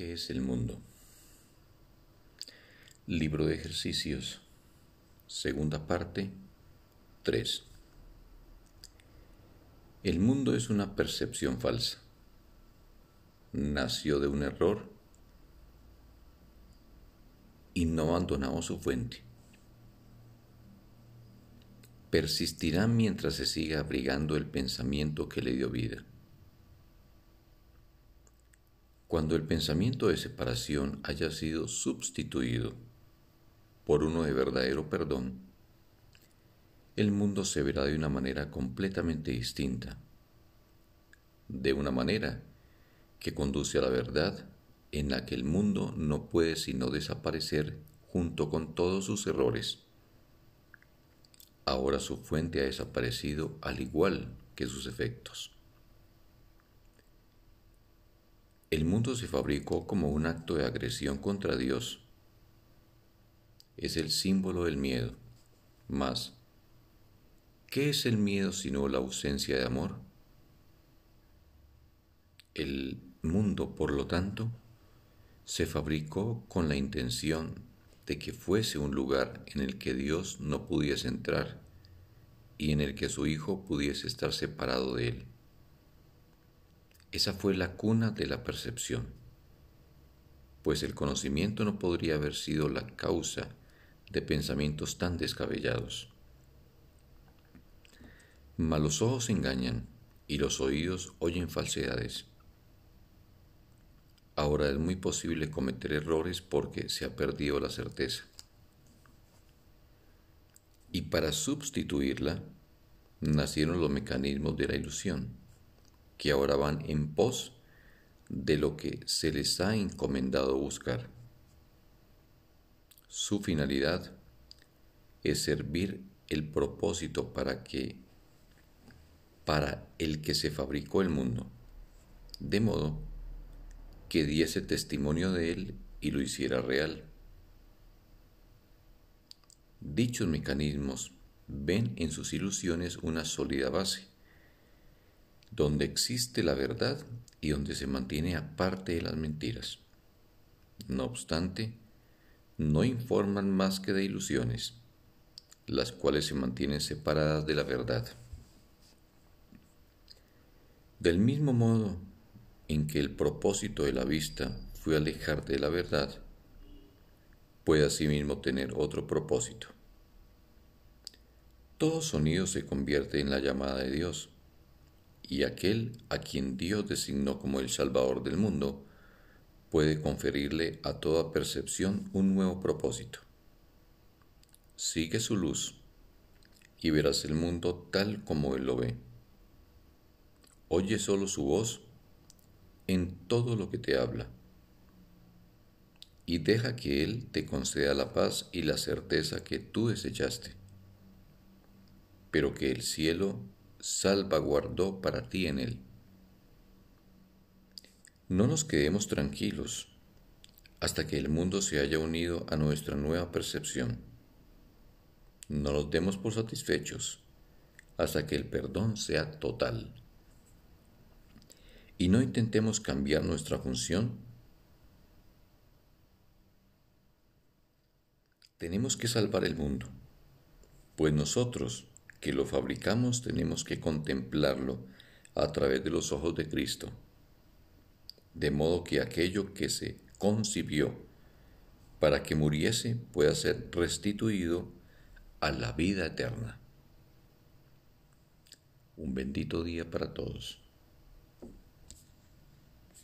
¿Qué es el mundo? Libro de ejercicios, segunda parte, 3. El mundo es una percepción falsa. Nació de un error y no abandonó su fuente. Persistirá mientras se siga abrigando el pensamiento que le dio vida. Cuando el pensamiento de separación haya sido sustituido por uno de verdadero perdón, el mundo se verá de una manera completamente distinta, de una manera que conduce a la verdad en la que el mundo no puede sino desaparecer junto con todos sus errores. Ahora su fuente ha desaparecido al igual que sus efectos. El mundo se fabricó como un acto de agresión contra Dios. Es el símbolo del miedo. Mas, ¿qué es el miedo sino la ausencia de amor? El mundo, por lo tanto, se fabricó con la intención de que fuese un lugar en el que Dios no pudiese entrar y en el que su Hijo pudiese estar separado de él. Esa fue la cuna de la percepción, pues el conocimiento no podría haber sido la causa de pensamientos tan descabellados. Mas los ojos engañan y los oídos oyen falsedades. Ahora es muy posible cometer errores porque se ha perdido la certeza. Y para sustituirla, nacieron los mecanismos de la ilusión que ahora van en pos de lo que se les ha encomendado buscar. Su finalidad es servir el propósito para que para el que se fabricó el mundo, de modo que diese testimonio de él y lo hiciera real. Dichos mecanismos ven en sus ilusiones una sólida base, donde existe la verdad y donde se mantiene aparte de las mentiras. No obstante, no informan más que de ilusiones, las cuales se mantienen separadas de la verdad. Del mismo modo en que el propósito de la vista fue alejar de la verdad, puede asimismo tener otro propósito. Todo sonido se convierte en la llamada de Dios y aquel a quien Dios designó como el Salvador del mundo puede conferirle a toda percepción un nuevo propósito. Sigue su luz y verás el mundo tal como Él lo ve. Oye solo su voz en todo lo que te habla y deja que Él te conceda la paz y la certeza que tú desechaste, pero que el cielo salvaguardó para ti en él. No nos quedemos tranquilos hasta que el mundo se haya unido a nuestra nueva percepción. No nos demos por satisfechos hasta que el perdón sea total. Y no intentemos cambiar nuestra función. Tenemos que salvar el mundo, pues nosotros que lo fabricamos tenemos que contemplarlo a través de los ojos de Cristo, de modo que aquello que se concibió para que muriese pueda ser restituido a la vida eterna. Un bendito día para todos.